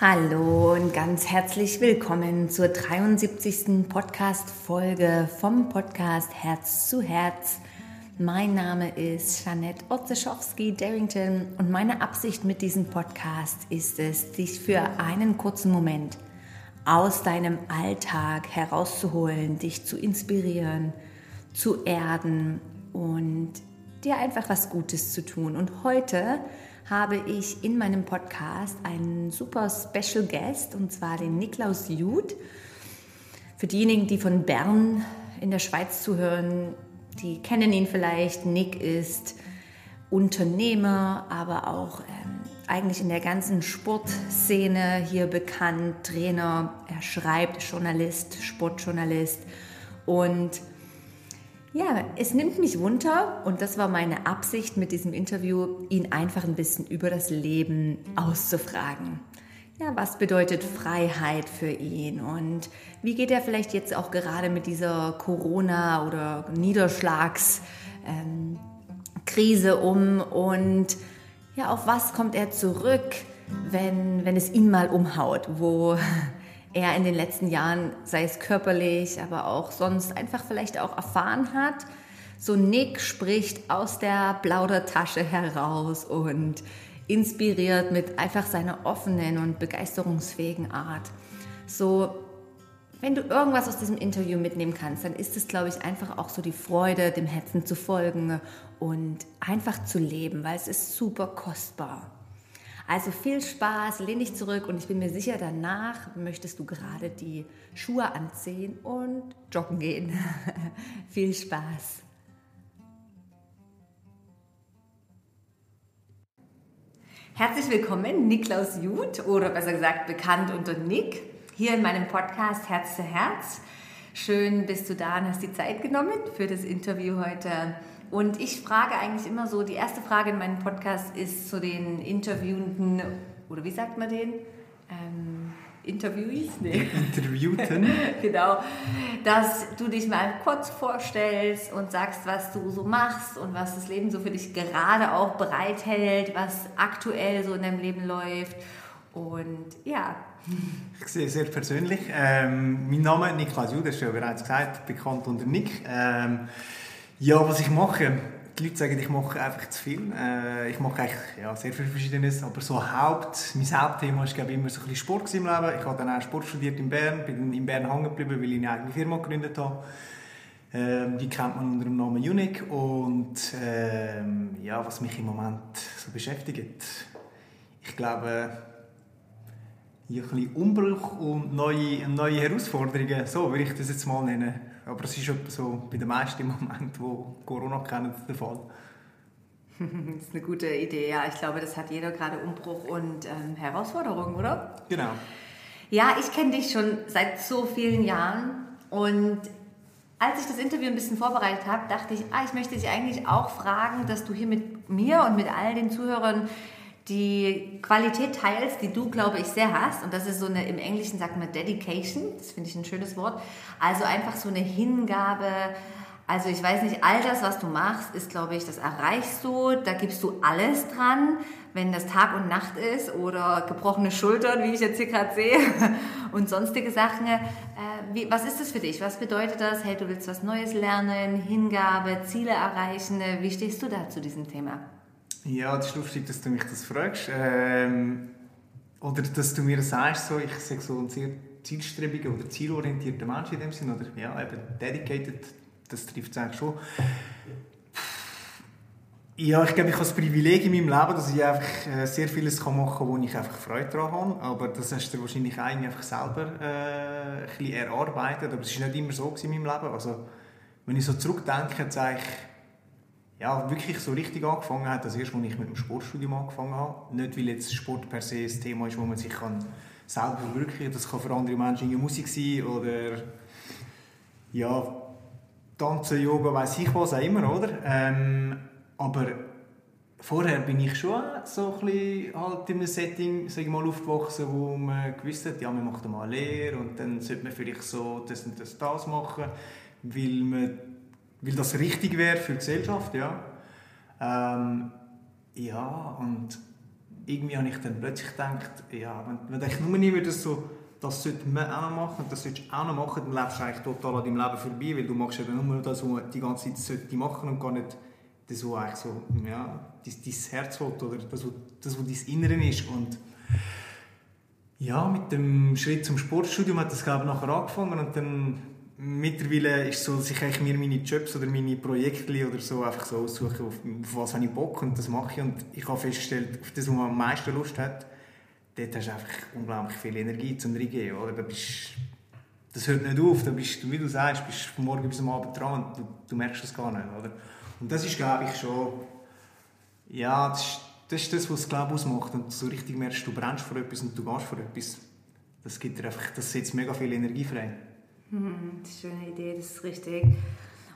Hallo und ganz herzlich willkommen zur 73. Podcast-Folge vom Podcast Herz zu Herz. Mein Name ist Janette Otzeschowski-Darrington und meine Absicht mit diesem Podcast ist es, dich für einen kurzen Moment aus deinem Alltag herauszuholen, dich zu inspirieren, zu erden und dir einfach was Gutes zu tun. Und heute habe ich in meinem Podcast einen super Special Guest und zwar den Niklaus Jud. Für diejenigen, die von Bern in der Schweiz zuhören, die kennen ihn vielleicht. Nick ist Unternehmer, aber auch ähm, eigentlich in der ganzen Sportszene hier bekannt, Trainer, er schreibt, Journalist, Sportjournalist und ja, es nimmt mich Wunder und das war meine Absicht mit diesem Interview, ihn einfach ein bisschen über das Leben auszufragen. Ja, was bedeutet Freiheit für ihn? Und wie geht er vielleicht jetzt auch gerade mit dieser Corona- oder Niederschlagskrise ähm, um? Und ja, auf was kommt er zurück, wenn, wenn es ihn mal umhaut, wo er in den letzten Jahren, sei es körperlich, aber auch sonst einfach vielleicht auch erfahren hat. So Nick spricht aus der Plaudertasche heraus und inspiriert mit einfach seiner offenen und begeisterungsfähigen Art. So, wenn du irgendwas aus diesem Interview mitnehmen kannst, dann ist es, glaube ich, einfach auch so die Freude, dem Herzen zu folgen und einfach zu leben, weil es ist super kostbar. Also viel Spaß, lehn dich zurück und ich bin mir sicher, danach möchtest du gerade die Schuhe anziehen und joggen gehen. viel Spaß. Herzlich willkommen, Niklaus Jud oder besser gesagt bekannt unter Nick, hier in meinem Podcast Herz zu Herz. Schön bist du da und hast die Zeit genommen für das Interview heute. Und ich frage eigentlich immer so, die erste Frage in meinem Podcast ist zu den Interviewenden, oder wie sagt man den? Ähm, Interviewees? Nee. Interviewten. genau. Dass du dich mal kurz vorstellst und sagst, was du so machst und was das Leben so für dich gerade auch bereithält, was aktuell so in deinem Leben läuft. Und ja. Ich sehe sehr persönlich. Ähm, mein Name ist Niklas Jude, das ist ja bereits gesagt, bekannt unter Nick. Ähm, ja, was ich mache, die Leute sagen, ich mache einfach zu viel. Äh, ich mache eigentlich ja, sehr viel Verschiedenes, aber so Haupt, mein Hauptthema war immer so ein bisschen Sport im Leben. Ich habe dann auch Sport studiert in Bern, bin in Bern hängen geblieben, weil ich eine eigene Firma gegründet habe. Ähm, die kennt man unter dem Namen Unique und ähm, ja, was mich im Moment so beschäftigt, ich glaube, ein bisschen Umbruch und neue, neue Herausforderungen, so würde ich das jetzt mal nennen. Aber es ist so bei den meisten im Moment, wo Corona kennen, der Fall. das ist eine gute Idee, ja. Ich glaube, das hat jeder gerade Umbruch und ähm, Herausforderungen, oder? Genau. Ja, ich kenne dich schon seit so vielen Jahren und als ich das Interview ein bisschen vorbereitet habe, dachte ich, ah, ich möchte dich eigentlich auch fragen, dass du hier mit mir und mit all den Zuhörern die Qualität teilst, die du, glaube ich, sehr hast. Und das ist so eine, im Englischen sagt man Dedication, das finde ich ein schönes Wort. Also einfach so eine Hingabe. Also ich weiß nicht, all das, was du machst, ist, glaube ich, das erreichst du, da gibst du alles dran, wenn das Tag und Nacht ist oder gebrochene Schultern, wie ich jetzt hier gerade sehe, und sonstige Sachen. Äh, wie, was ist das für dich? Was bedeutet das? Hey, du willst was Neues lernen, Hingabe, Ziele erreichen. Wie stehst du da zu diesem Thema? Ja, das ist lustig, dass du mich das fragst. Ähm, oder dass du mir sagst, so, ich sage so ein sehr zielstrebiger oder zielorientierter Mensch in dem Sinne. Oder ja, eben dedicated, das trifft es eigentlich schon. Ja, ich glaube, ich habe das Privileg in meinem Leben, dass ich einfach äh, sehr vieles machen kann, wo ich einfach Freude daran habe. Aber das hast du wahrscheinlich eigentlich einfach selber äh, ein bisschen erarbeitet. Aber es war nicht immer so in meinem Leben. Also, wenn ich so zurückdenke, sage ich, ja, wirklich so richtig angefangen hat, das erst, als ich mit dem Sportstudium angefangen habe. Nicht, weil jetzt Sport per se ein Thema ist, wo man sich kann selber verwirklichen kann. Das kann für andere Menschen in Musik sein oder ja, Tanzen, Yoga, weiß ich was auch immer, oder? Ähm, aber vorher bin ich schon so ein bisschen halt in einem Setting sag ich mal, aufgewachsen, wo man gewusst hat, ja, man macht mal eine Lehre und dann sollte man vielleicht so das und das, das machen, weil man weil das richtig wäre für die Gesellschaft, ja. Ähm, ja, und irgendwie habe ich dann plötzlich gedacht, ja, wenn, wenn ich nur nie wieder so, das sollte man auch noch machen, das solltest du auch noch machen, dann lebst du eigentlich total an deinem Leben vorbei, weil du machst ja nur das, was man die ganze Zeit sollte machen und gar nicht das, was eigentlich so, ja, dein, dein Herz will oder das, was, was dein Innere ist. Und ja, mit dem Schritt zum Sportstudium hat das, glaube ich, nachher angefangen und dann mittlerweile ist so, dass ich mir meine Jobs oder meine Projekte oder so einfach so aussuche, auf, auf was habe ich Bock und das mache ich und ich habe festgestellt, auf das, wo man am meisten Lust hat, dort hast du einfach unglaublich viel Energie zum Reingehen, oder? Da bist, das hört nicht auf, da bist du, wie du sagst, bist von morgen bis am Abend dran und du, du merkst das gar nicht, oder? Und das ist, glaube ich, schon, ja, das ist, das ist das, was es, glaube ich, ausmacht und so richtig merkst, du brennst für etwas und du gehst für etwas. Das gibt dir einfach, das setzt mega viel Energie frei. Hm, schöne Idee, das ist richtig.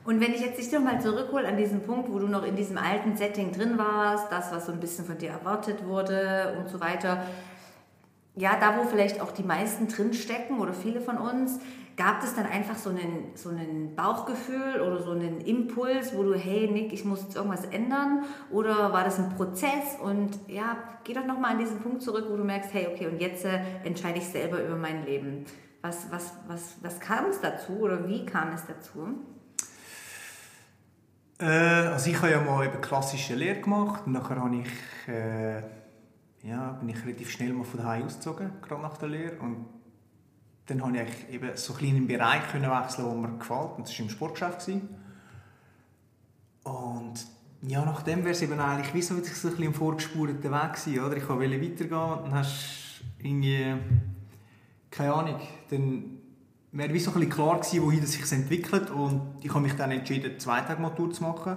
Und wenn ich jetzt dich nochmal zurückhole an diesen Punkt, wo du noch in diesem alten Setting drin warst, das, was so ein bisschen von dir erwartet wurde und so weiter, ja, da wo vielleicht auch die meisten drinstecken oder viele von uns, gab es dann einfach so einen, so einen Bauchgefühl oder so einen Impuls, wo du, hey Nick, ich muss jetzt irgendwas ändern? Oder war das ein Prozess? Und ja, geh doch nochmal an diesen Punkt zurück, wo du merkst, hey, okay, und jetzt äh, entscheide ich selber über mein Leben. Was, was, was, was kam es dazu oder wie kam es dazu? Äh, also ich habe ja mal eben klassische Lehre gemacht und nachher habe ich, äh, ja, bin ich relativ schnell mal von daheim ausgezogen, gerade nach der Lehre und dann habe ich eben so einen kleinen Bereich wechseln, der mir gefällt und das war im Sportgeschäft. Und ja, nachdem wäre es eben eigentlich wie so, ein bisschen im vorgespurten Weg gewesen, oder? Ich wollte weitergehen und dann hast irgendwie keine Ahnung, dann wäre wie so klar gewesen, wohin das sich entwickelt und ich habe mich dann entschieden, zwei Tage Matur zu machen.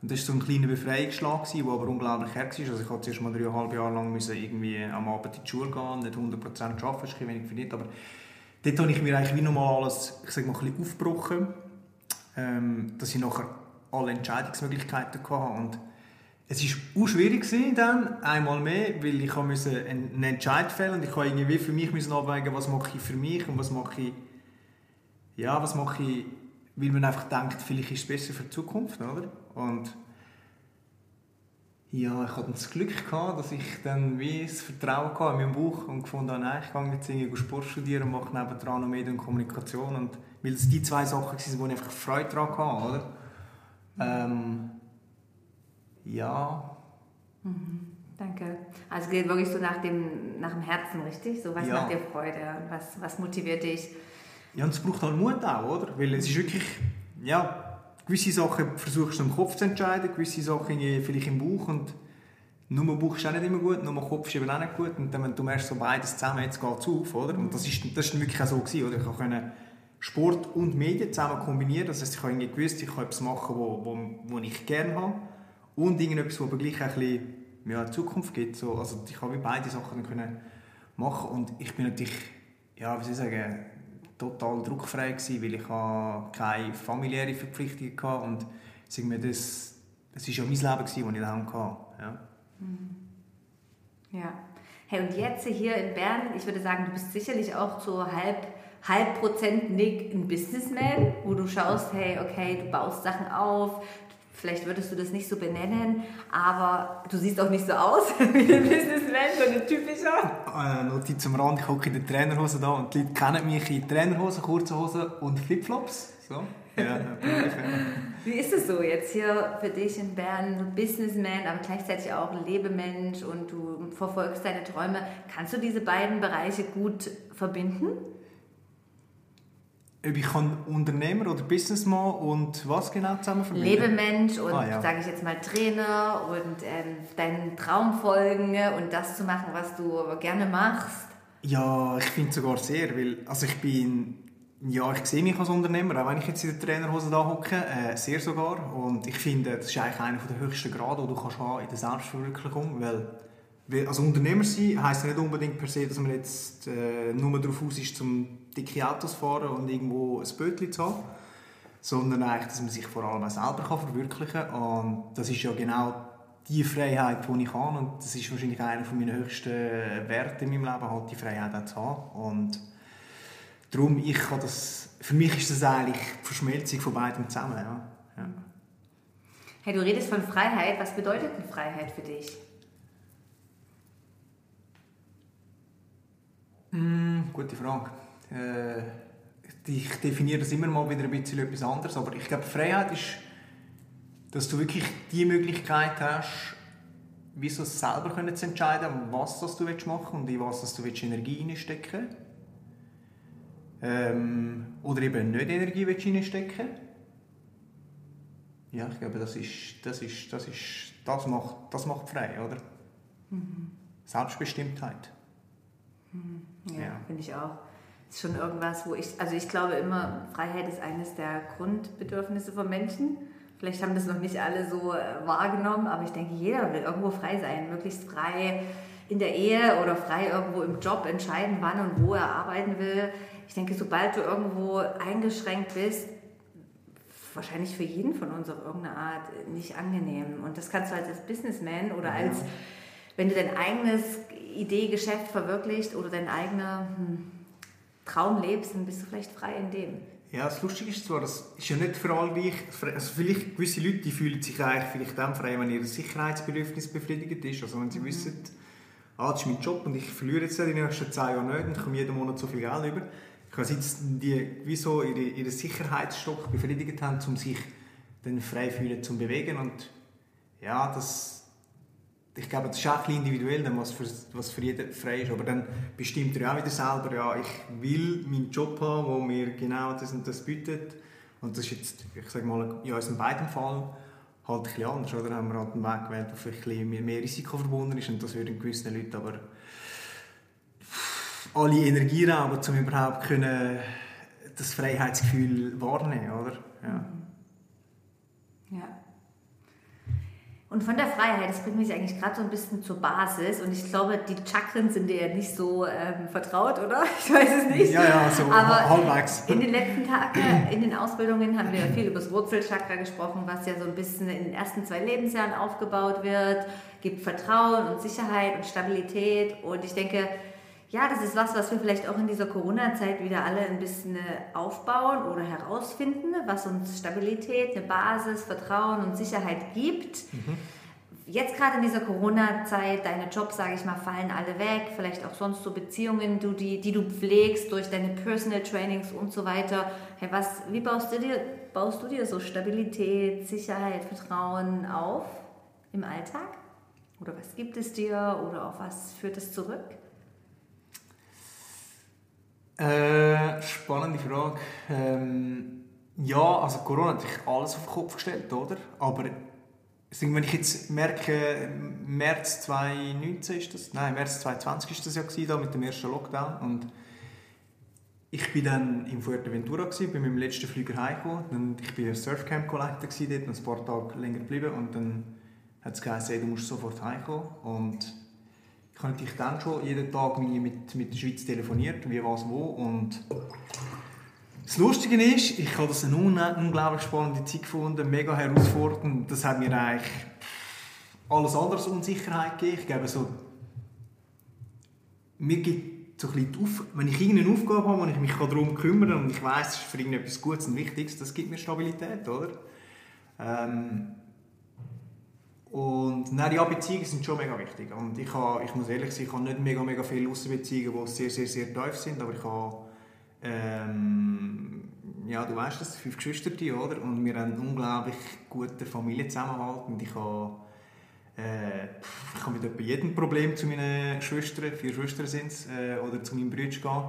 Und das war so ein kleiner Befreiungsschlag, der aber unglaublich her war. Also ich musste zuerst mal dreieinhalb Jahre lang irgendwie am Abend in die Schule gehen, nicht 100% arbeiten, das ist ein wenig verdient, aber dort habe ich mir eigentlich wie nochmal alles, ich sage mal, ein bisschen aufgebrochen, ähm, dass ich nachher alle Entscheidungsmöglichkeiten hatte und es war auch schwierig dann, einmal mehr, weil ich musste einen Entscheid fällen und ich musste irgendwie für mich müssen abwägen, was mache ich für mich und was mache ich, ja, was mache ich, weil man einfach denkt, vielleicht ist es besser für die Zukunft, oder? Und ja, ich hatte das Glück gehabt, dass ich dann wie das Vertrauen hatte in meinem Buch und gefunden habe, nein, ich gehe jetzt irgendwie Sport studieren und mache nebenan noch Medien und Kommunikation und weil es die zwei Sachen waren, wo ich einfach Freude daran hatte, oder? Ähm, ja. Mhm. Danke. Also geht wirklich so nach dem, nach dem Herzen, richtig? So, was ja. macht dir Freude? Was, was motiviert dich? Ja, und es braucht halt Mut auch, oder? Weil es ist wirklich, ja, gewisse Sachen versuchst du im Kopf zu entscheiden, gewisse Sachen vielleicht im Bauch und nur Bauch ist auch nicht immer gut, nur Kopf ist eben auch nicht gut und dann, wenn du merkst, so beides zusammen, jetzt geht es auf, oder? Und das ist, das ist wirklich auch so gewesen, oder? Ich konnte Sport und Medien zusammen kombinieren, das heißt, ich habe gewusst, ich kann etwas machen, wo, wo, wo ich gerne habe und irgendetwas, was aber gleich ein bisschen ja, Zukunft gibt. So, also ich habe beide Sachen können machen und ich bin natürlich, ja, wie soll ich sagen, total druckfrei gewesen, weil ich keine familiäre Verpflichtungen hatte und sag mir, das, das ist ja mein Leben gewesen, das ich daheim hatte. Ja. Mhm. ja. Hey, und jetzt hier in Bern, ich würde sagen, du bist sicherlich auch so halb halb Prozent Nick ein Businessman, wo du schaust, hey, okay, du baust Sachen auf, Vielleicht würdest du das nicht so benennen, aber du siehst auch nicht so aus wie ein Businessman, so ein typischer. Äh, Notiz zum Rand, ich gucke in der Trainerhose da und die Leute kennen mich in Trainerhose, kurze Hose und Flipflops. So. Ja, wie ist es so jetzt hier für dich in Bern, Businessman, aber gleichzeitig auch ein Lebemensch und du verfolgst deine Träume. Kannst du diese beiden Bereiche gut verbinden? Ob ich kann Unternehmer oder Businessman und was genau zusammen verbinden? Lebemensch und, ah, ja. sage ich jetzt mal, Trainer und ähm, deinen Traum folgen und das zu machen, was du gerne machst. Ja, ich finde sogar sehr, weil also ich bin, ja, ich sehe mich als Unternehmer, auch wenn ich jetzt in der Trainerhose da hocke, äh, sehr sogar. Und ich finde, das ist eigentlich einer der höchsten Grade, die du kannst haben in der Selbstverwirklichung, weil also Unternehmer sein heisst nicht unbedingt per se, dass man jetzt äh, nur darauf aus ist, zum die Autos fahren und irgendwo ein Bötchen zu haben, sondern eigentlich, dass man sich vor allem auch selber kann verwirklichen kann. Und das ist ja genau die Freiheit, die ich habe. Und das ist wahrscheinlich einer meiner höchsten Werte in meinem Leben, halt die Freiheit auch zu haben. Und darum, ich kann das, für mich ist das eigentlich die Verschmelzung von beidem zusammen. Ja. ja. Hey, du redest von Freiheit. Was bedeutet denn Freiheit für dich? Mm, gute Frage. Äh, ich definiere das immer mal wieder ein bisschen etwas anderes, aber ich glaube, Freiheit ist, dass du wirklich die Möglichkeit hast, wie du selber können zu entscheiden, was das du machen willst und in was du Energie reinstecken ähm, oder eben nicht Energie reinstecken Ja, ich glaube, das ist, das ist, das ist, das macht, das macht frei, oder? Mhm. Selbstbestimmtheit. Mhm. Ja, ja. finde ich auch. Das ist schon irgendwas, wo ich, also ich glaube immer, Freiheit ist eines der Grundbedürfnisse von Menschen. Vielleicht haben das noch nicht alle so äh, wahrgenommen, aber ich denke, jeder will irgendwo frei sein, möglichst frei in der Ehe oder frei irgendwo im Job entscheiden, wann und wo er arbeiten will. Ich denke, sobald du irgendwo eingeschränkt bist, wahrscheinlich für jeden von uns auf irgendeine Art nicht angenehm. Und das kannst du halt als Businessman oder als, wenn du dein eigenes Idee-Geschäft verwirklicht oder dein eigener hm, Traum lebst, dann bist du vielleicht frei in dem. Ja, das Lustige ist zwar, das ist ja nicht für alle gleich. Also vielleicht gewisse Leute die fühlen sich eigentlich vielleicht dann frei, wenn ihr Sicherheitsbedürfnis befriedigt ist. Also wenn sie mhm. wissen, ah, das ist mein Job und ich verliere jetzt in den nächsten zehn Jahren nicht und ich komme jeden Monat so viel Geld über. Ich weiß jetzt, die wieso ihre, ihren Sicherheitsstock befriedigt haben, um sich dann frei fühlen zum bewegen und ja, das ich glaube, das ist auch individuell, was für, was für jeden frei ist. Aber dann bestimmt er auch wieder selber, ja, ich will meinen Job haben, der mir genau das und das bietet. Und das ist jetzt, ich sage mal, in unserem beiden Fall halt ein bisschen anders. Oder? Haben wir halt einen Weg gewählt, der vielleicht mehr Risiko verbunden ist. Und das würden gewissen Leuten aber alle Energie rauben, um überhaupt können das Freiheitsgefühl wahrnehmen, oder? Ja. ja. Und von der Freiheit, das bringt mich eigentlich gerade so ein bisschen zur Basis. Und ich glaube, die Chakren sind dir ja nicht so ähm, vertraut, oder? Ich weiß es nicht. Ja, ja, so Aber halbwegs. In den letzten Tagen, in den Ausbildungen haben wir viel über das Wurzelchakra gesprochen, was ja so ein bisschen in den ersten zwei Lebensjahren aufgebaut wird. Gibt Vertrauen und Sicherheit und Stabilität. Und ich denke, ja, das ist was, was wir vielleicht auch in dieser Corona-Zeit wieder alle ein bisschen äh, aufbauen oder herausfinden, was uns Stabilität, eine Basis, Vertrauen und Sicherheit gibt. Mhm. Jetzt gerade in dieser Corona-Zeit, deine Jobs, sage ich mal, fallen alle weg, vielleicht auch sonst so Beziehungen, du, die, die du pflegst durch deine Personal Trainings und so weiter. Hey, was, wie baust du, dir, baust du dir so Stabilität, Sicherheit, Vertrauen auf im Alltag? Oder was gibt es dir oder auf was führt es zurück? Äh, spannende Frage. Ähm, ja, also Corona hat sich alles auf den Kopf gestellt, oder? Aber wenn ich jetzt merke, März 2019 ist das, nein, März 2020 ist das ja gewesen, da mit dem ersten Lockdown und ich bin dann in Fuerteventura gewesen, bin mit dem letzten Flüger heimgekommen ich bin Surfcamp Collector dort, ein paar Tage länger geblieben und dann hat es geheißen, du musst sofort heimkommen und ich habe natürlich dann schon jeden Tag mit, mit der Schweiz telefoniert, wie was wo. Und das Lustige ist, ich habe das eine unglaublich spannende Zeit gefunden, mega herausfordernd. Das hat mir eigentlich alles andere Unsicherheit gegeben. Ich glaube, so, mir gibt so ein bisschen Auf wenn ich irgendeine Aufgabe habe, wo ich mich darum kümmern kann und ich weiß, es ist für irgendetwas Gutes und Wichtiges, das gibt mir Stabilität, oder? Ähm, und nein, ja, Beziehungen sind schon mega wichtig. Und ich, habe, ich muss ehrlich sein, ich habe nicht mega, mega viele Außenbeziehungen, die sehr, sehr, sehr tief sind, aber ich habe, ähm, ja, du weißt das, fünf Geschwister, oder? Und wir haben einen unglaublich guten Familienzusammenhalt und ich habe, äh, ich kann mit etwa jedem Problem zu meinen Geschwistern, vier Schwestern sind es, äh, oder zu meinem Bruder gehen.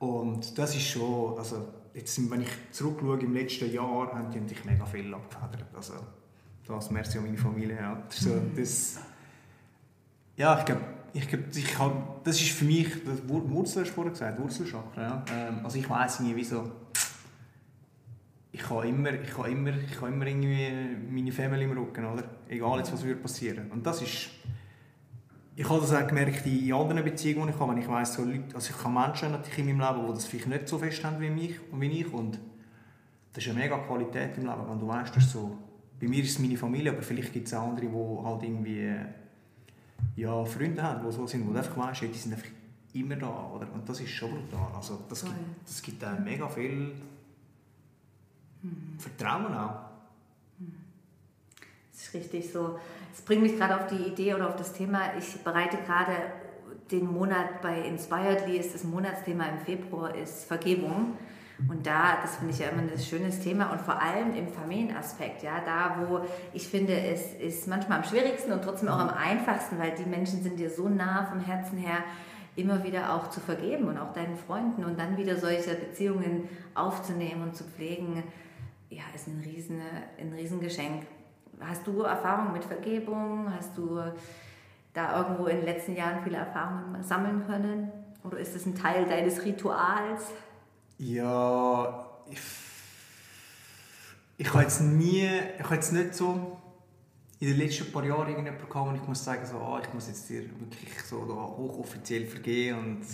Und das ist schon, also jetzt, wenn ich zurückschaue im letzten Jahr, haben die sich mega viel abgefedert. Also, das, merci an meine Familie. Ja, so, das, ja ich glaube, ich glaub, ich das ist für mich, das Wurzel hast du vorhin gesagt, Wurzelchakra. Ja. Ähm, also ich weiß nie, wieso. Ich habe immer, ich habe immer, ich habe immer irgendwie meine Familie im Rücken, oder? Egal jetzt, was würde passieren. Und das ist, ich habe das auch gemerkt in anderen Beziehungen, die ich habe, wenn ich weiss, so Leute, also ich habe Menschen natürlich in meinem Leben, die das vielleicht nicht so fest haben wie, mich, wie ich und das ist eine mega Qualität im Leben, wenn du weißt, dass so bei mir ist es meine Familie, aber vielleicht gibt es andere, die halt irgendwie ja, Freunde haben, die so sind, wo du einfach weißt, die sind einfach immer da, oder? Und das ist schon brutal. Also das, gibt, das gibt auch mega viel mhm. Vertrauen auch. Das ist richtig so. Es bringt mich gerade auf die Idee oder auf das Thema, ich bereite gerade den Monat bei Inspiredly ist das Monatsthema im Februar ist Vergebung. Und da, das finde ich ja immer ein schönes Thema und vor allem im Familienaspekt, ja, da wo ich finde, es ist manchmal am schwierigsten und trotzdem auch am einfachsten, weil die Menschen sind dir so nah vom Herzen her, immer wieder auch zu vergeben und auch deinen Freunden und dann wieder solche Beziehungen aufzunehmen und zu pflegen, ja, ist ein riesen, ein Riesengeschenk. Hast du Erfahrung mit Vergebung? Hast du da irgendwo in den letzten Jahren viele Erfahrungen sammeln können? Oder ist es ein Teil deines Rituals? Ja, ich, ich habe jetzt nie, ich habe jetzt nicht so in den letzten paar Jahren irgendjemanden gehabt, und ich muss sagen, so, ah, ich muss jetzt dir wirklich so da hochoffiziell vergehen und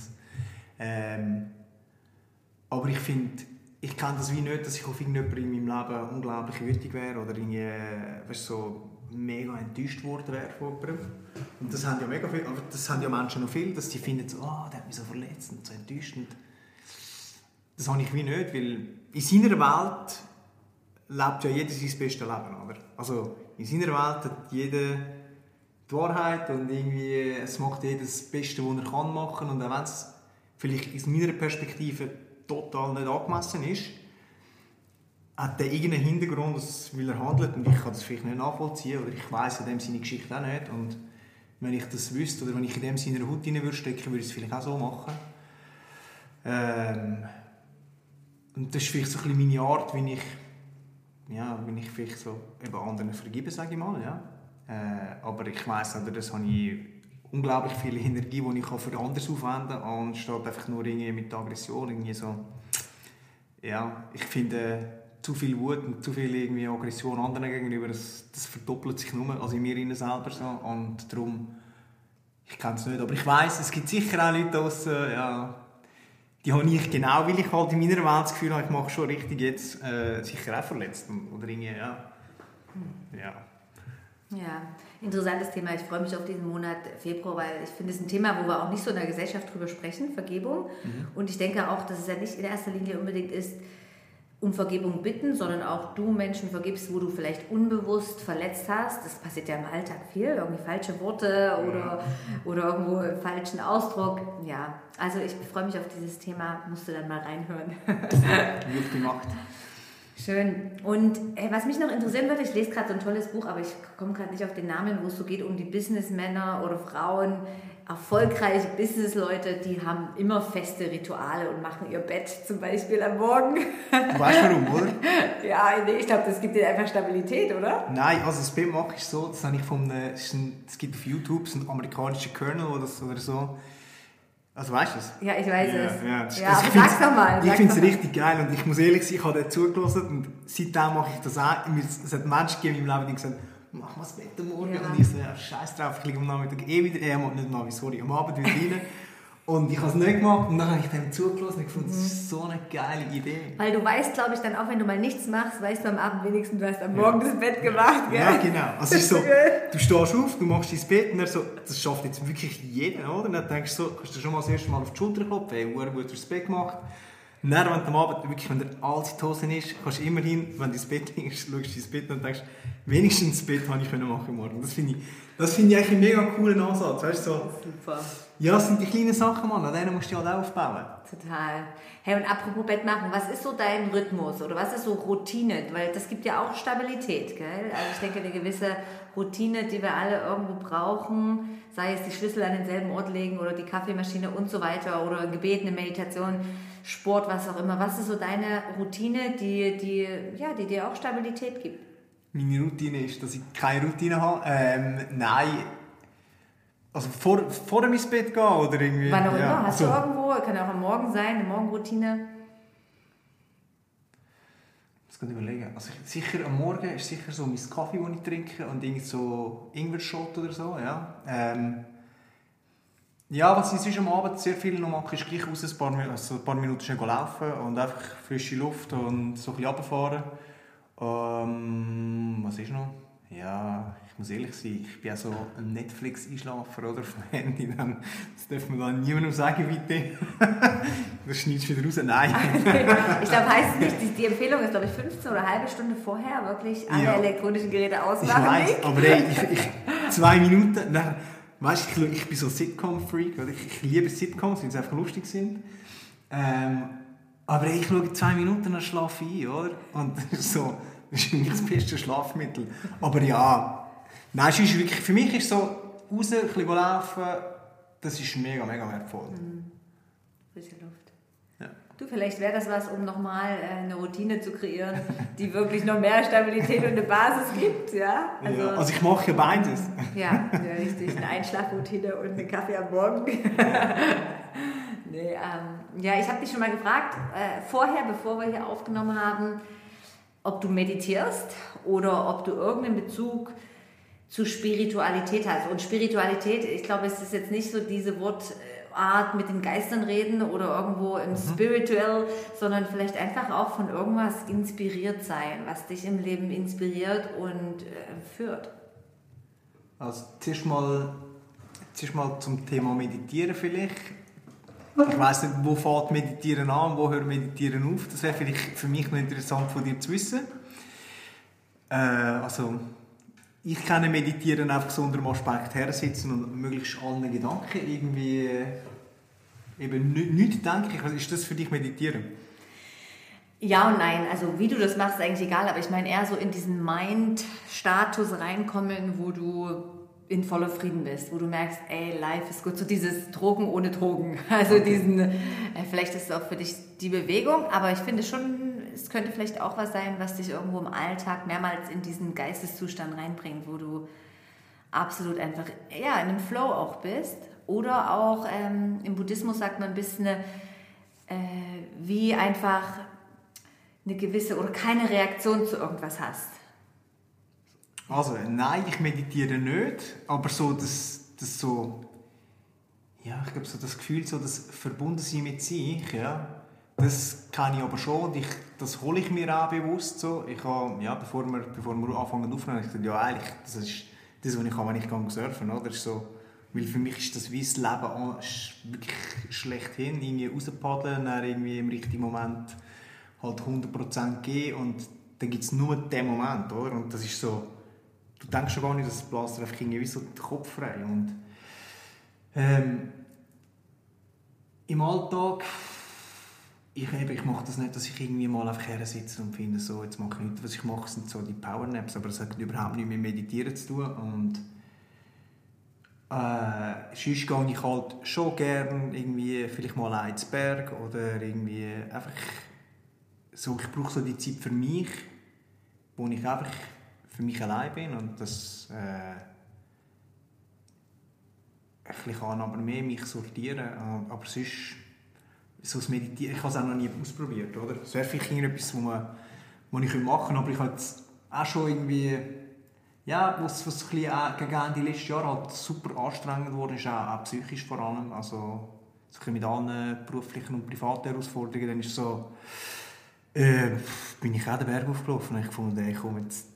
ähm, aber ich finde, ich kenne das wie nicht, dass ich auf irgendjemanden in meinem Leben unglaublich wütig wäre oder irgendwie, weißt, so mega enttäuscht worden wäre von jemandem. Und das haben ja mega viel, aber das haben ja Menschen noch viel, dass die finden so, oh, der hat mich so verletzt und so enttäuscht. Und das habe ich wie nicht, weil in seiner Welt lebt ja jeder sein bestes Leben, oder? Also in seiner Welt hat jeder die Wahrheit und irgendwie es macht jeder das Beste, was er kann machen und auch wenn es vielleicht aus meiner Perspektive total nicht angemessen ist, hat er irgendeinen Hintergrund, weil er handelt und ich kann das vielleicht nicht nachvollziehen oder ich weiß in dem seine Geschichte auch nicht und wenn ich das wüsste oder wenn ich in dem seiner Haut rein würde würde ich es vielleicht auch so machen. Ähm, und das ist vielleicht so ein bisschen meine Art, wie ich, ja, wie ich vielleicht so eben anderen vergebe, sage ich mal. Ja. Äh, aber ich weiss, oder das habe ich unglaublich viel Energie, die ich für anderes aufwenden kann, anstatt einfach nur irgendwie mit Aggression. Irgendwie so. Ja, ich finde, zu viel Wut und zu viel irgendwie Aggression anderen gegenüber, das, das verdoppelt sich nur, also in mir selber so. Und darum, ich kenne es nicht, aber ich weiß, es gibt sicher auch Leute draussen, ja, die habe ich genau, weil ich halt in meiner Welt das Gefühl habe, ich mache schon richtig jetzt, äh, sicher auch verletzt. Oder irgendwie, ja. Ja. Ja, interessantes Thema. Ich freue mich auf diesen Monat Februar, weil ich finde, es ist ein Thema, wo wir auch nicht so in der Gesellschaft drüber sprechen, Vergebung. Mhm. Und ich denke auch, dass es ja nicht in erster Linie unbedingt ist, um Vergebung bitten, sondern auch du Menschen vergibst, wo du vielleicht unbewusst verletzt hast. Das passiert ja im Alltag viel, irgendwie falsche Worte oder, oder irgendwo einen falschen Ausdruck. Ja, also ich freue mich auf dieses Thema, musst du dann mal reinhören. Gut gemacht. Schön. Und hey, was mich noch interessieren würde, ich lese gerade so ein tolles Buch, aber ich komme gerade nicht auf den Namen, wo es so geht um die Businessmänner oder Frauen, erfolgreiche Businessleute, die haben immer feste Rituale und machen ihr Bett zum Beispiel am Morgen. Du weißt warum, oder? ja, nee, ich glaube, das gibt dir einfach Stabilität, oder? Nein, also das Bett mache ich so, das habe ich von, es gibt auf YouTube so einen amerikanischen Colonel oder so, oder so. Also weißt du es? Ja, ich weiß ja, es. Ja, das, ja aber sag's doch mal. Ich finde es richtig geil und ich muss ehrlich sein, ich habe den zugelassen und seitdem mache ich das auch. Es hat Menschen gegeben in meinem Leben, die gesagt haben, mach mal das Bett am Morgen. Ja. Und ich so, ja, scheiß drauf, ich liege am Nachmittag eh wieder, äh, nicht am Nachmittag, sorry, am Abend wieder rein. Und ich habe es nicht gemacht und dann habe ich dem zugelassen und gefunden, das ist so eine geile Idee. Weil du weißt, glaube ich, dann auch wenn du mal nichts machst, weißt du am Abend wenigstens, du hast am Morgen ja. das Bett gemacht. Gell? Ja, genau. Also ist so, du stehst auf, du machst dein Bett und dann so, das schafft jetzt wirklich jeder, oder? Und dann denkst du so, kannst du schon mal das erste Mal auf die Schulter klopfen, hey, gut, du das Bett gemacht. Und dann, wenn du am Abend wirklich, wenn der alles in die Hose ist, kannst du immerhin, wenn du ins Bett liegst, schaust du ins Bett und denkst, wenigstens das Bett habe ich machen morgen. Das finde ich, das finde ich eigentlich einen mega coolen Ansatz. Weißt, so. Super. Ja, das sind die kleinen Sachen, Mann. An denen musst du halt auch aufbauen. Total. Hey, und apropos Bett machen, was ist so dein Rhythmus oder was ist so Routine? Weil das gibt ja auch Stabilität, gell? Also ich denke, eine gewisse Routine, die wir alle irgendwo brauchen, sei es die Schlüssel an denselben Ort legen oder die Kaffeemaschine und so weiter oder ein Gebet, eine Meditation Sport, was auch immer. Was ist so deine Routine, die, die, ja, die dir auch Stabilität gibt? Meine Routine ist, dass ich keine Routine habe. Ähm, nein. Also vor, vor dem ins Bett gehen oder irgendwie. Wann auch ja, immer. Hast also, du irgendwo, kann auch am Morgen sein, eine Morgenroutine? Das kann ich überlegen. Also sicher am Morgen ist sicher so mein Kaffee, den ich trinke und irgend so Ingwer-Shot oder so, ja. Ähm, ja, was ich sonst am Abend sehr viel noch mache, ist gleich raus, ein paar, also ein paar Minuten schnell laufen und einfach frische Luft und so ein bisschen runterfahren. Ähm, was ist noch? Ja, ich muss ehrlich sein, ich bin auch so ein Netflix-Einschlafer oder vom Handy. Dann, das darf man dann niemandem sagen, bitte. das schneidest du wieder raus. Nein. ich glaube, heißt nicht, die, die, Empfehlung ist, glaube ich, 15 oder eine halbe Stunde vorher wirklich alle ja. elektronischen Geräte ausmachen. Ich weiß, aber ey, ich, ich, zwei Minuten, dann, weißt ich, ich bin so Sitcom-Freak, ich, ich liebe Sitcoms, weil sie einfach lustig sind. Ähm, aber ich schaue zwei Minuten und schlafe ein, oder? Und so, das ist das beste Schlafmittel. Aber ja, nein, ist wirklich, für mich ist so, raus, ein bisschen laufen, das ist mega, mega wertvoll. Mhm. Frische Luft. Du, vielleicht wäre das was, um nochmal äh, eine Routine zu kreieren, die wirklich noch mehr Stabilität und eine Basis gibt, ja? Also, ja, also ich mache beides. Ja, ja, richtig. Eine Einschlafroutine und einen Kaffee am Morgen. nee, ähm, ja, ich habe dich schon mal gefragt, äh, vorher, bevor wir hier aufgenommen haben, ob du meditierst oder ob du irgendeinen Bezug zu Spiritualität hast. Und Spiritualität, ich glaube, es ist jetzt nicht so diese Wortart mit den Geistern reden oder irgendwo im mhm. Spiritual, sondern vielleicht einfach auch von irgendwas inspiriert sein, was dich im Leben inspiriert und äh, führt. Also zuerst mal, zuerst mal zum Thema Meditieren vielleicht. Ich weiß nicht, wo fängt Meditieren an und wo hört Meditieren auf. Das wäre vielleicht für mich noch interessant von dir zu wissen. Äh, also ich kenne Meditieren einfach so unter dem Aspekt hersitzen und möglichst allen Gedanken irgendwie äh, eben nichts denken. Ist das für dich Meditieren? Ja und nein. Also wie du das machst, ist eigentlich egal. Aber ich meine eher so in diesen Mind-Status reinkommen, wo du in voller Frieden bist, wo du merkst, ey, life ist gut. So dieses Drogen ohne Drogen. Also diesen, äh, vielleicht ist es auch für dich die Bewegung, aber ich finde schon es könnte vielleicht auch was sein, was dich irgendwo im Alltag mehrmals in diesen Geisteszustand reinbringt, wo du absolut einfach ja, in einem Flow auch bist. Oder auch ähm, im Buddhismus sagt man ein bisschen äh, wie einfach eine gewisse oder keine Reaktion zu irgendwas hast. Also, nein, ich meditiere nicht, aber so das, das so, ja, ich glaube so das Gefühl, so das Verbundensein mit sich, ja, das kann ich aber schon ich, das hole ich mir auch bewusst so. Ich habe, ja, bevor wir, bevor wir anfangen aufnehmen, ich dachte, ja eigentlich, das ist das, was ich kann, wenn ich gehe surfen oder? So, weil für mich ist das wie das Leben wirklich schlechthin, irgendwie rauspaddeln, dann irgendwie im richtigen Moment halt 100% geben und dann gibt es nur den Moment, oder? Und das ist so, du denkst schon gar nicht, dass das Blaster einfach irgendwie so den Kopf frei und ähm, im Alltag ich, eben, ich mache das nicht, dass ich irgendwie mal einfach her sitze und finde, so, jetzt mache ich nichts. Was ich mache, sind so die Powernaps, aber das hat überhaupt nichts mit Meditieren zu tun. Und äh, sonst gehe ich halt schon gerne irgendwie vielleicht mal allein ins Berg oder irgendwie einfach so, ich brauche so die Zeit für mich, wo ich einfach für mich allein bin und das äh, ich kann aber mehr mich sortieren, aber sonst so das Meditieren, ich habe es auch noch nie ausprobiert, oder? Es wäre vielleicht etwas, was, man, was ich machen könnte, aber ich habe jetzt auch schon irgendwie, ja, was, was ein bisschen auch gegen Ende letzten Jahr halt super anstrengend wurde, ist auch, auch psychisch vor allem, also so mit allen beruflichen und privaten Herausforderungen, dann ist so, äh, bin ich auch den Berg aufgelaufen und ich fand, ich komme jetzt,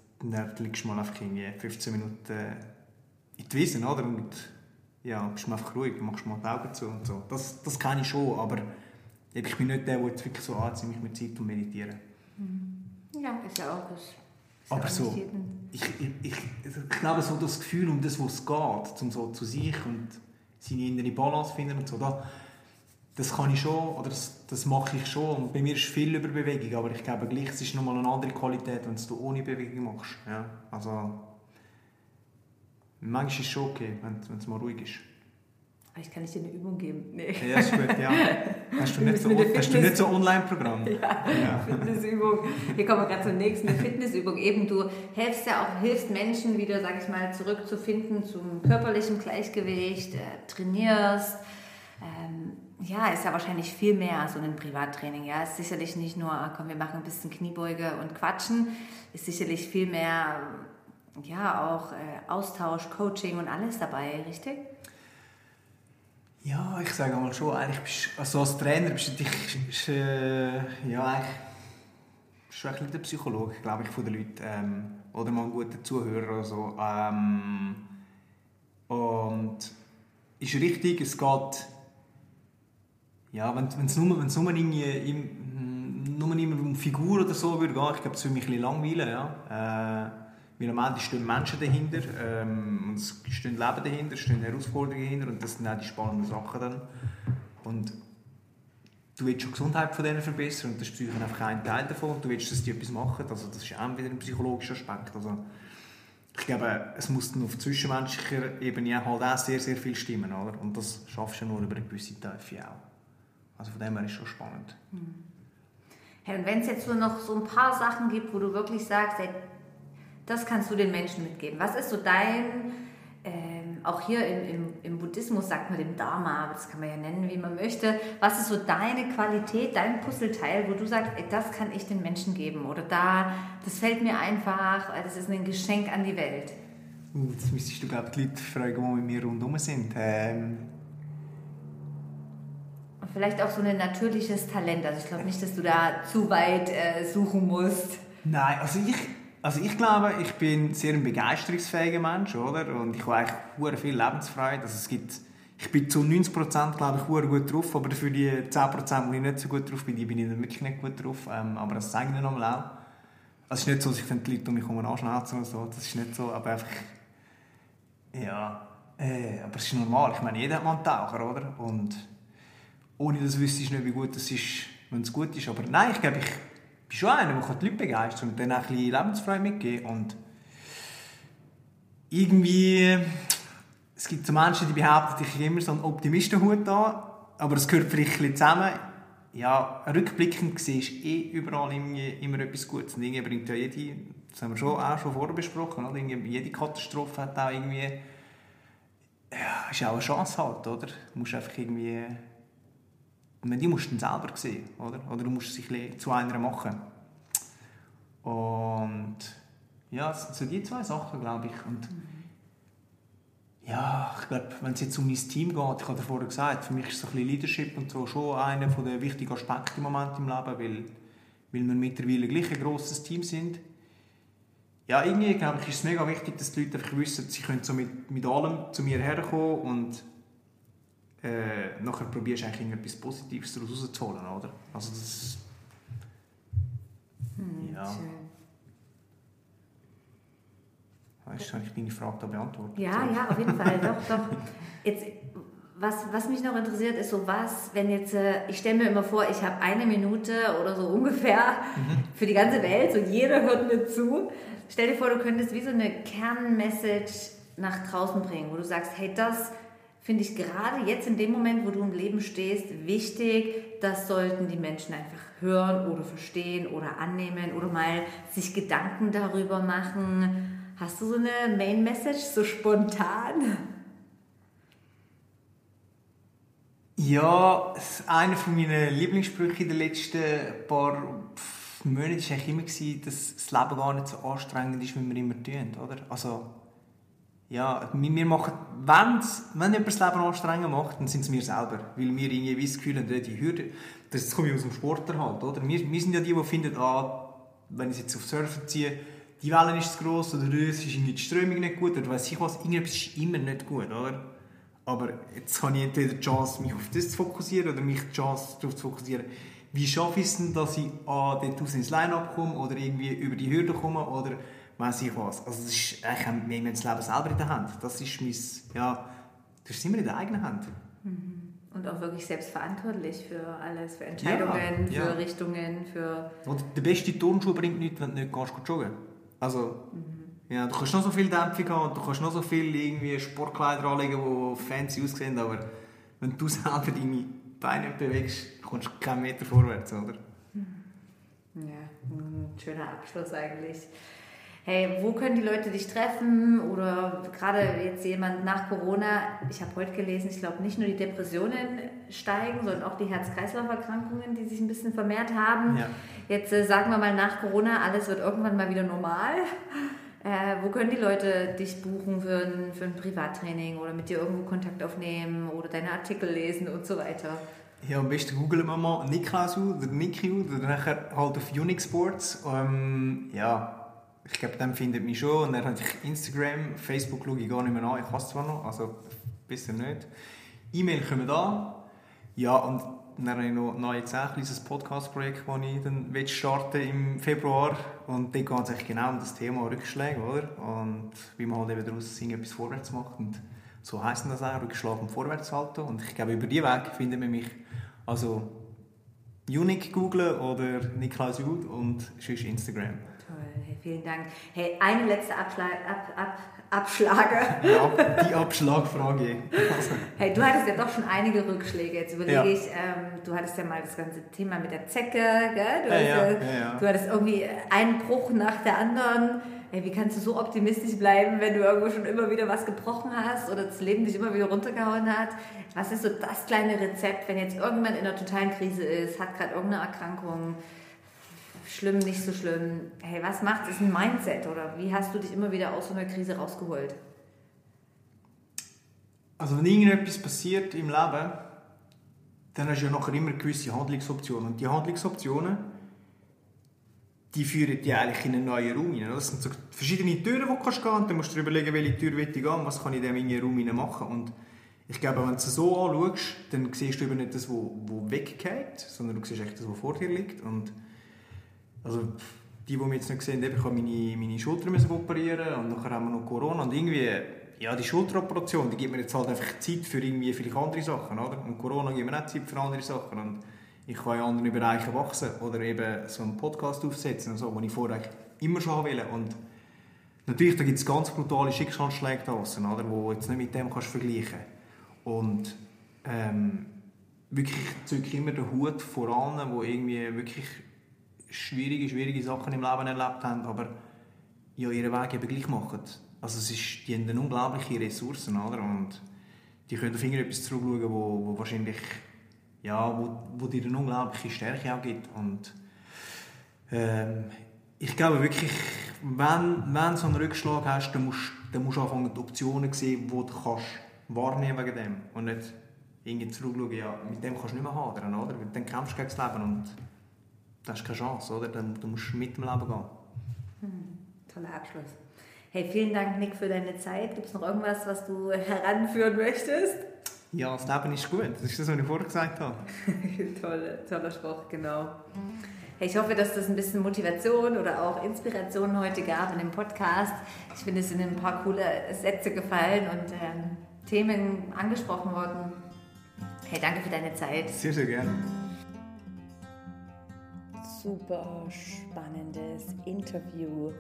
liegst du mal einfach 15 Minuten in die Wiese, oder? Und ja, bist du einfach ruhig, machst mal die Augen zu und so. Das, das kenne ich schon, aber ich bin nicht der, der jetzt wirklich so anzieht, mich mit Zeit und meditieren. Mhm. Ja, ist ja auch das. Aber so, ich, ich, ich, ich glaube, so das Gefühl, um das, was es geht, um so zu sich und seine innere Balance finden und so, das, das kann ich schon, oder das, das mache ich schon. Und bei mir ist viel über Bewegung, aber ich glaube gleich, es ist nochmal eine andere Qualität, wenn du ohne Bewegung machst. Ja, also, manchmal ist es schon okay, wenn es mal ruhig ist. Ich kann nicht dir eine Übung geben. Nee. Ja, ist gut, ja. Hast du nicht so, hast du nicht so Online-Programm? Ja, ja, Fitnessübung. Hier kommen wir gerade zur nächsten Fitnessübung. Eben, du hilfst ja auch, hilfst Menschen wieder, sag ich mal, zurückzufinden zum körperlichen Gleichgewicht, äh, trainierst. Ähm, ja, ist ja wahrscheinlich viel mehr als so ein Privattraining. Ja, ist sicherlich nicht nur, ah, komm, wir machen ein bisschen Kniebeuge und quatschen. Ist sicherlich viel mehr, ja, auch äh, Austausch, Coaching und alles dabei, richtig? Ja, ich sage mal schon, eigentlich bist, also als Trainer bist du dich, äh, ja, eigentlich du ein der Psychologe, glaube ich, von den Leuten. Ähm, oder mal ein guter Zuhörer oder so. Ähm, und ist richtig, es geht, ja, wenn es nur, wenn's nur, irgendwie, nur immer um Figur oder so würde gehen, ich glaube, es würde mich ein bisschen langweilen, ja. Äh, Weil am Ende stehen Menschen dahinter, ähm, und es stehen Leben dahinter, es stehen Herausforderungen dahinter und das sind auch die spannenden Sachen dann. Und du willst schon die Gesundheit von denen verbessern und das ist natürlich einfach ein Teil davon und du willst, dass die etwas machen. Also das ist auch wieder ein psychologischer Aspekt. Also ich glaube, es muss dann auf zwischenmenschlicher Ebene halt auch sehr, sehr viel stimmen, oder? Und das schaffst du nur über eine gewisse Tiefe auch. Also von dem her ist es schon spannend. Hm. Hey, und wenn es jetzt nur noch so ein paar Sachen gibt, wo du wirklich sagst, das kannst du den Menschen mitgeben. Was ist so dein, ähm, auch hier im, im, im, Buddhismus sagt man dem Dharma, aber das kann man ja nennen, wie man möchte. Was ist so deine Qualität, dein Puzzleteil, wo du sagst, ey, das kann ich den Menschen geben oder da, das fällt mir einfach, das ist ein Geschenk an die Welt? Uh, jetzt müsstest du, glaube ich, die Leute fragen, die mit mir rundherum sind. Ähm vielleicht auch so ein natürliches Talent. Also ich glaube nicht, dass du da zu weit äh, suchen musst. Nein, also ich, also ich glaube, ich bin sehr ein begeisterungsfähiger Mensch, oder? Und ich habe eigentlich viel Lebensfreude. Also es gibt, ich bin zu 90 Prozent, glaube ich, gut drauf, aber für die 10 Prozent, wo ich nicht so gut drauf bin, die bin ich dann wirklich nicht gut drauf. Ähm, aber das zeige ich dann auch. Also es ist nicht so, dass ich die Leute um mich herum anschnauzen oder so. Das ist nicht so, aber einfach, ja, äh, aber es ist normal. Ich meine, jeder hat mal einen Taucher, oder? Und ohne das wüsste ich nicht, wie gut es ist, wenn es gut ist. Aber nein, ich glaube, ich bin schon einer, der die Leute begeistert und dann auch ein bisschen Lebensfreude mitgeben und irgendwie, es gibt so Menschen, die behaupten, ich habe immer so einen Optimistenhut da, aber es gehört vielleicht ein bisschen zusammen. Ja, rückblickend siehst du eh überall immer etwas Gutes und irgendwie bringt ja jede, das haben wir schon, auch schon vorher besprochen, oder? jede Katastrophe hat auch irgendwie, ja, ist auch eine Chance halt, oder? Du musst einfach irgendwie und die musst du dann selber sehen, oder? Oder du musst sich zu einer machen. Und ja, das sind so die zwei Sachen, glaube ich. Und ja, ich glaube, wenn es jetzt um mein Team geht, ich habe vorher gesagt, für mich ist so ein bisschen Leadership und so schon einer der wichtigen Aspekte im Moment im Leben, weil, weil wir mittlerweile gleich ein grosses Team sind. Ja, irgendwie, glaube ich, ist es mega wichtig, dass die Leute einfach wissen, sie können so mit, mit allem zu mir herkommen und äh, nachher probierst du eigentlich etwas Positives daraus rauszuholen, oder? Also das... Hm, ja. Schön. Weißt du, habe ich deine Frage da beantwortet? Ja, ja, auf jeden Fall, doch, doch. Jetzt, was, was mich noch interessiert, ist so was, wenn jetzt, äh, ich stelle mir immer vor, ich habe eine Minute oder so ungefähr mhm. für die ganze Welt, so jeder hört mir zu. Stell dir vor, du könntest wie so eine Kernmessage nach draußen bringen, wo du sagst, hey, das finde ich gerade jetzt in dem Moment, wo du im Leben stehst, wichtig. Das sollten die Menschen einfach hören oder verstehen oder annehmen oder mal sich Gedanken darüber machen. Hast du so eine Main Message so spontan? Ja, einer von meinen in den letzten paar Monaten war eigentlich immer, dass das Leben gar nicht so anstrengend ist, wie wir immer tun. Oder? Also, ja, wir machen, wenn's, wenn jemand das Leben anstrengend macht, dann sind es wir selber. Weil wir irgendwie das Gefühl haben, die Hürde, das komme ich aus dem Sport halt, oder? Wir, wir sind ja die, die finden, ah, wenn ich jetzt auf Surfen ziehe, die Welle ist zu gross oder es ist irgendwie die Strömung nicht gut oder weiß ich was, irgendetwas ist immer nicht gut, oder? Aber jetzt habe ich entweder die Chance, mich auf das zu fokussieren oder mich die Chance darauf zu fokussieren, wie schaffe ich es denn, dass ich ah, dort ins Line-Up komme oder irgendwie über die Hürde komme oder weiss ich was. Also das ist eigentlich, wir haben das Leben selber in der Hand. Das ist mein, ja, das ist immer in der eigenen Hand. Mhm. Und auch wirklich selbstverantwortlich für alles, für Entscheidungen, ja, ja. für Richtungen, für... Und der beste Turnschuh bringt nichts, wenn du nicht gehst, joggen Also, mhm. ja, du kannst noch so viel Dämpfung haben, du kannst noch so viel irgendwie Sportkleider anlegen, die fancy aussehen, aber wenn du selber deine Beine nicht bewegst, kommst du keinen Meter vorwärts, oder? Mhm. Ja, ein schöner Abschluss eigentlich hey, wo können die Leute dich treffen? Oder gerade jetzt jemand nach Corona, ich habe heute gelesen, ich glaube nicht nur die Depressionen steigen, sondern auch die Herz-Kreislauf-Erkrankungen, die sich ein bisschen vermehrt haben. Ja. Jetzt äh, sagen wir mal nach Corona, alles wird irgendwann mal wieder normal. Äh, wo können die Leute dich buchen für ein, für ein Privattraining oder mit dir irgendwo Kontakt aufnehmen oder deine Artikel lesen und so weiter? Ja, am besten googeln wir mal Niklaus oder Nikiu oder nachher halt auf Unix Sports. Ähm, ja, ich glaube, dann findet mich schon. Und dann habe ich Instagram, Facebook schaue ich gar nicht mehr an. Ich hasse zwar noch, also besser nicht. E-Mail kommen da. Ja, und dann habe ich noch, noch jetzt auch ein kleines Podcast-Projekt, das ich dann starten im Februar. Und dort geht es eigentlich genau um das Thema Rückschläge, oder? Und wie man halt eben daraus etwas vorwärts macht. Und so heisst das auch, Rückschlag und Vorwärtshalten. Und ich glaube, über diesen Weg finden wir mich, also Unique googlen oder Niklaus Jud und sonst Instagram. Vielen Dank. Hey, eine letzte Abschlag, ab, ab, Abschlage. Ja, die Abschlagfrage. hey, du hattest ja doch schon einige Rückschläge. Jetzt überlege ja. ich, ähm, du hattest ja mal das ganze Thema mit der Zecke, gell? Du, ja, hast, ja, du hattest irgendwie einen Bruch nach der anderen. Hey, wie kannst du so optimistisch bleiben, wenn du irgendwo schon immer wieder was gebrochen hast oder das Leben dich immer wieder runtergehauen hat? Was ist so das kleine Rezept, wenn jetzt irgendjemand in einer totalen Krise ist, hat gerade irgendeine Erkrankung, schlimm, nicht so schlimm. Hey, was macht es ein Mindset oder wie hast du dich immer wieder aus so einer Krise rausgeholt? Also wenn irgendetwas passiert im Leben, dann hast du ja nachher immer gewisse Handlungsoptionen. Und die Handlungsoptionen, die führen dich eigentlich in einen neuen Raum hinein. Das sind so verschiedene Türen, die du gehen kannst und dann musst du überlegen, welche Tür will ich gehen, was kann ich in diesem Raum machen. Und ich glaube, wenn du es so anschaust, dann siehst du eben nicht das, was weggeht, sondern du siehst echt das, was vor dir liegt. Und also die, die mich jetzt nicht sehen, ich habe meine, meine Schulter müssen operieren und nachher haben wir noch Corona und irgendwie, ja, die Schulteroperation, die gibt mir jetzt halt einfach Zeit für irgendwie vielleicht andere Sachen, oder? Und Corona gibt mir auch Zeit für andere Sachen und ich kann in anderen Bereichen wachsen oder eben so einen Podcast aufsetzen und so, was ich vorher immer schon wollte und natürlich, da gibt es ganz brutale Schicksalsschläge draußen, oder? Wo jetzt nicht mit dem kannst vergleichen und ähm, wirklich ich immer den Hut voran, wo irgendwie wirklich schwierige, schwierige Sachen im Leben erlebt haben, aber ja, ihren Weg eben gleich machen. Also es ist, die haben unglaubliche Ressourcen, oder? Und die können auf irgendetwas zurückschauen, wo, wo wahrscheinlich, ja, wo, wo dir eine unglaubliche Stärke auch gibt. Und ähm, ich glaube wirklich, wenn, wenn du so einen Rückschlag hast, dann musst, dann musst du anfangen, die Optionen sehen, die du kannst wahrnehmen wegen dem. Und nicht irgendwie zurückschauen, ja, mit dem kannst du nicht mehr hadern, oder? Dann kämpfst du gegen das Leben und das ist keine Chance, oder? Dann, du musst mit dem Leben gehen. Hm, toller Abschluss. Hey, vielen Dank, Nick, für deine Zeit. Gibt es noch irgendwas, was du heranführen möchtest? Ja, das Leben ist gut. Das ist das, was ich vorher gesagt habe. Tolle, toller Spruch, genau. Hey, ich hoffe, dass das ein bisschen Motivation oder auch Inspiration heute gab in dem Podcast. Ich finde, es sind ein paar coole Sätze gefallen und ähm, Themen angesprochen worden. Hey, danke für deine Zeit. Sehr, sehr gerne super spannendes Interview.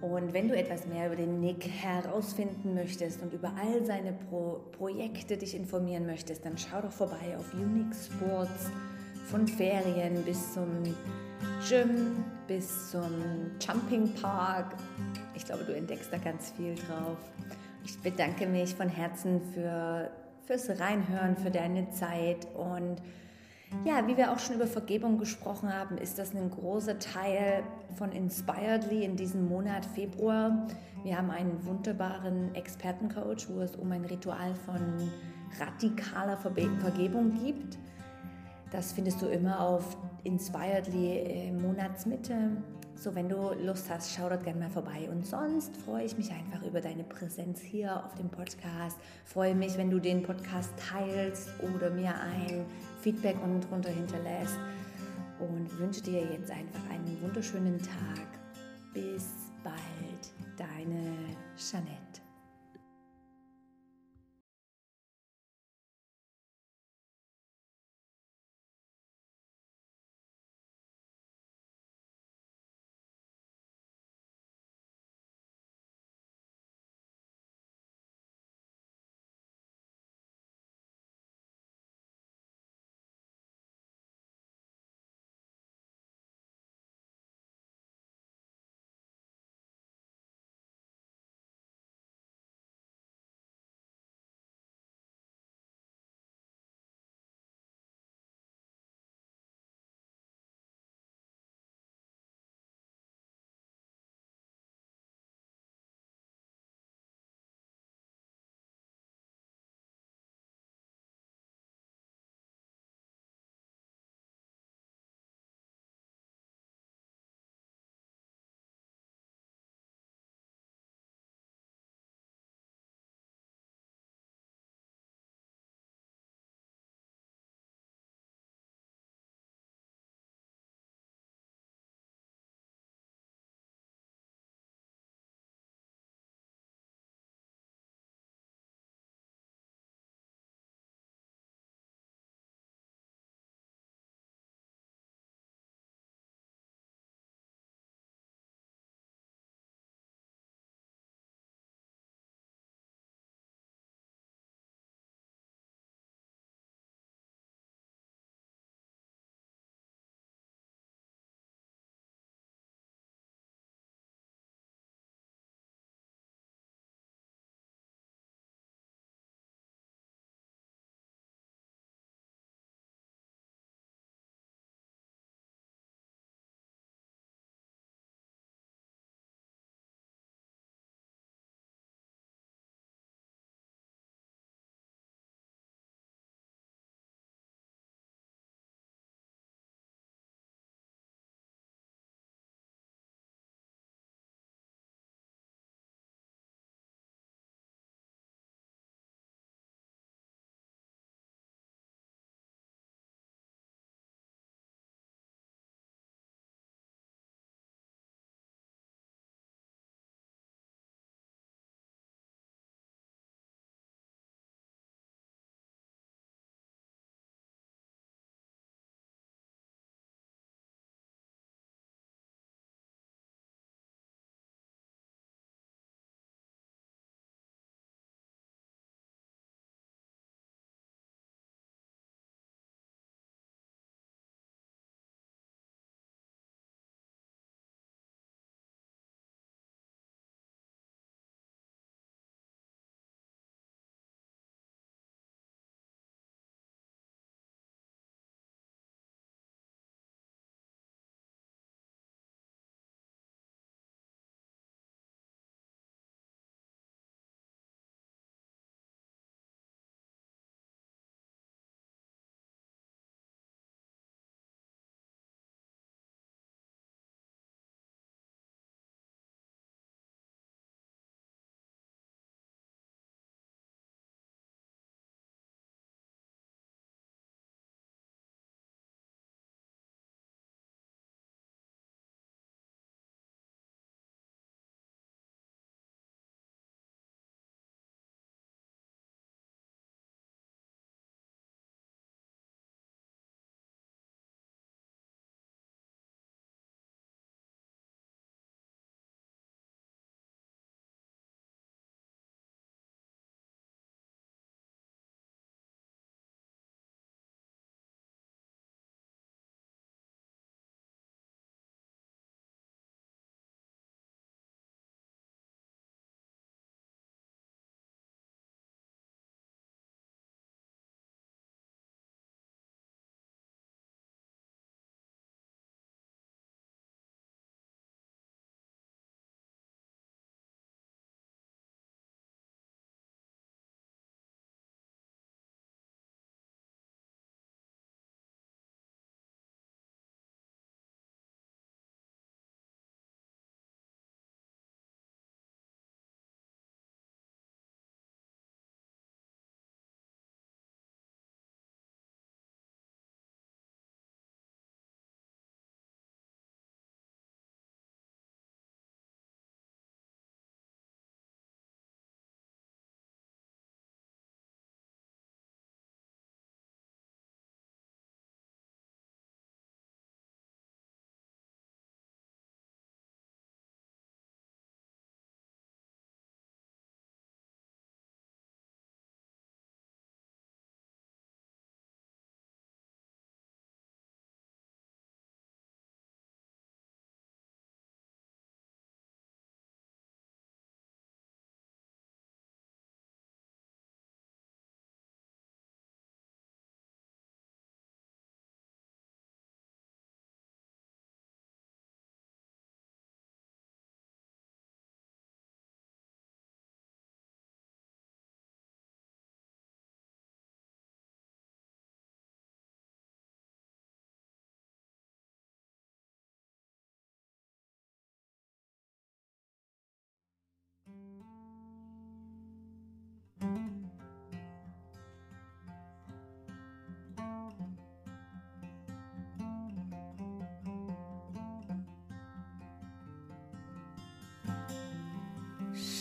Und wenn du etwas mehr über den Nick herausfinden möchtest und über all seine Pro Projekte dich informieren möchtest, dann schau doch vorbei auf Unique Sports von Ferien bis zum Gym, bis zum Jumping Park. Ich glaube, du entdeckst da ganz viel drauf. Ich bedanke mich von Herzen für, fürs Reinhören, für deine Zeit und ja, wie wir auch schon über Vergebung gesprochen haben, ist das ein großer Teil von Inspiredly in diesem Monat Februar. Wir haben einen wunderbaren Expertencoach, wo es um ein Ritual von radikaler Vergebung gibt. Das findest du immer auf Inspiredly Monatsmitte. So, wenn du Lust hast, schau dort gerne mal vorbei. Und sonst freue ich mich einfach über deine Präsenz hier auf dem Podcast. Freue mich, wenn du den Podcast teilst oder mir ein Feedback unten drunter hinterlässt. Und wünsche dir jetzt einfach einen wunderschönen Tag. Bis bald, deine Jeanette.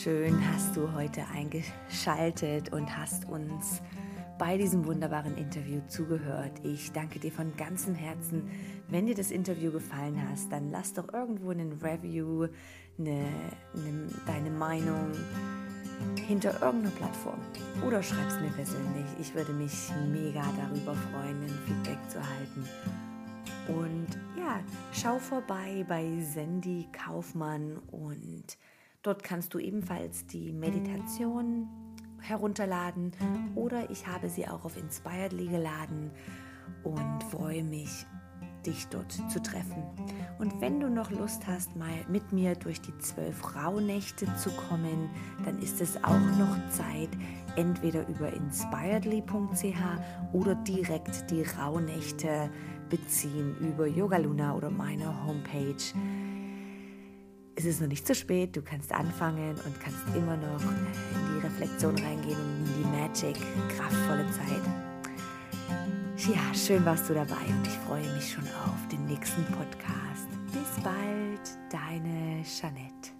Schön hast du heute eingeschaltet und hast uns bei diesem wunderbaren Interview zugehört. Ich danke dir von ganzem Herzen. Wenn dir das Interview gefallen hat, dann lass doch irgendwo einen Review, eine, eine, deine Meinung hinter irgendeiner Plattform oder schreib es mir persönlich. Ich würde mich mega darüber freuen, ein Feedback zu erhalten. Und ja, schau vorbei bei Sandy Kaufmann und dort kannst du ebenfalls die Meditation herunterladen oder ich habe sie auch auf Inspiredly geladen und freue mich, dich dort zu treffen. Und wenn du noch Lust hast, mal mit mir durch die zwölf Rauhnächte zu kommen, dann ist es auch noch Zeit, entweder über inspiredly.ch oder direkt die Rauhnächte beziehen über Yoga Luna oder meine Homepage es ist noch nicht zu spät, du kannst anfangen und kannst immer noch in die Reflexion reingehen und in die Magic, kraftvolle Zeit. Ja, schön warst du dabei und ich freue mich schon auf den nächsten Podcast. Bis bald, deine Jeanette.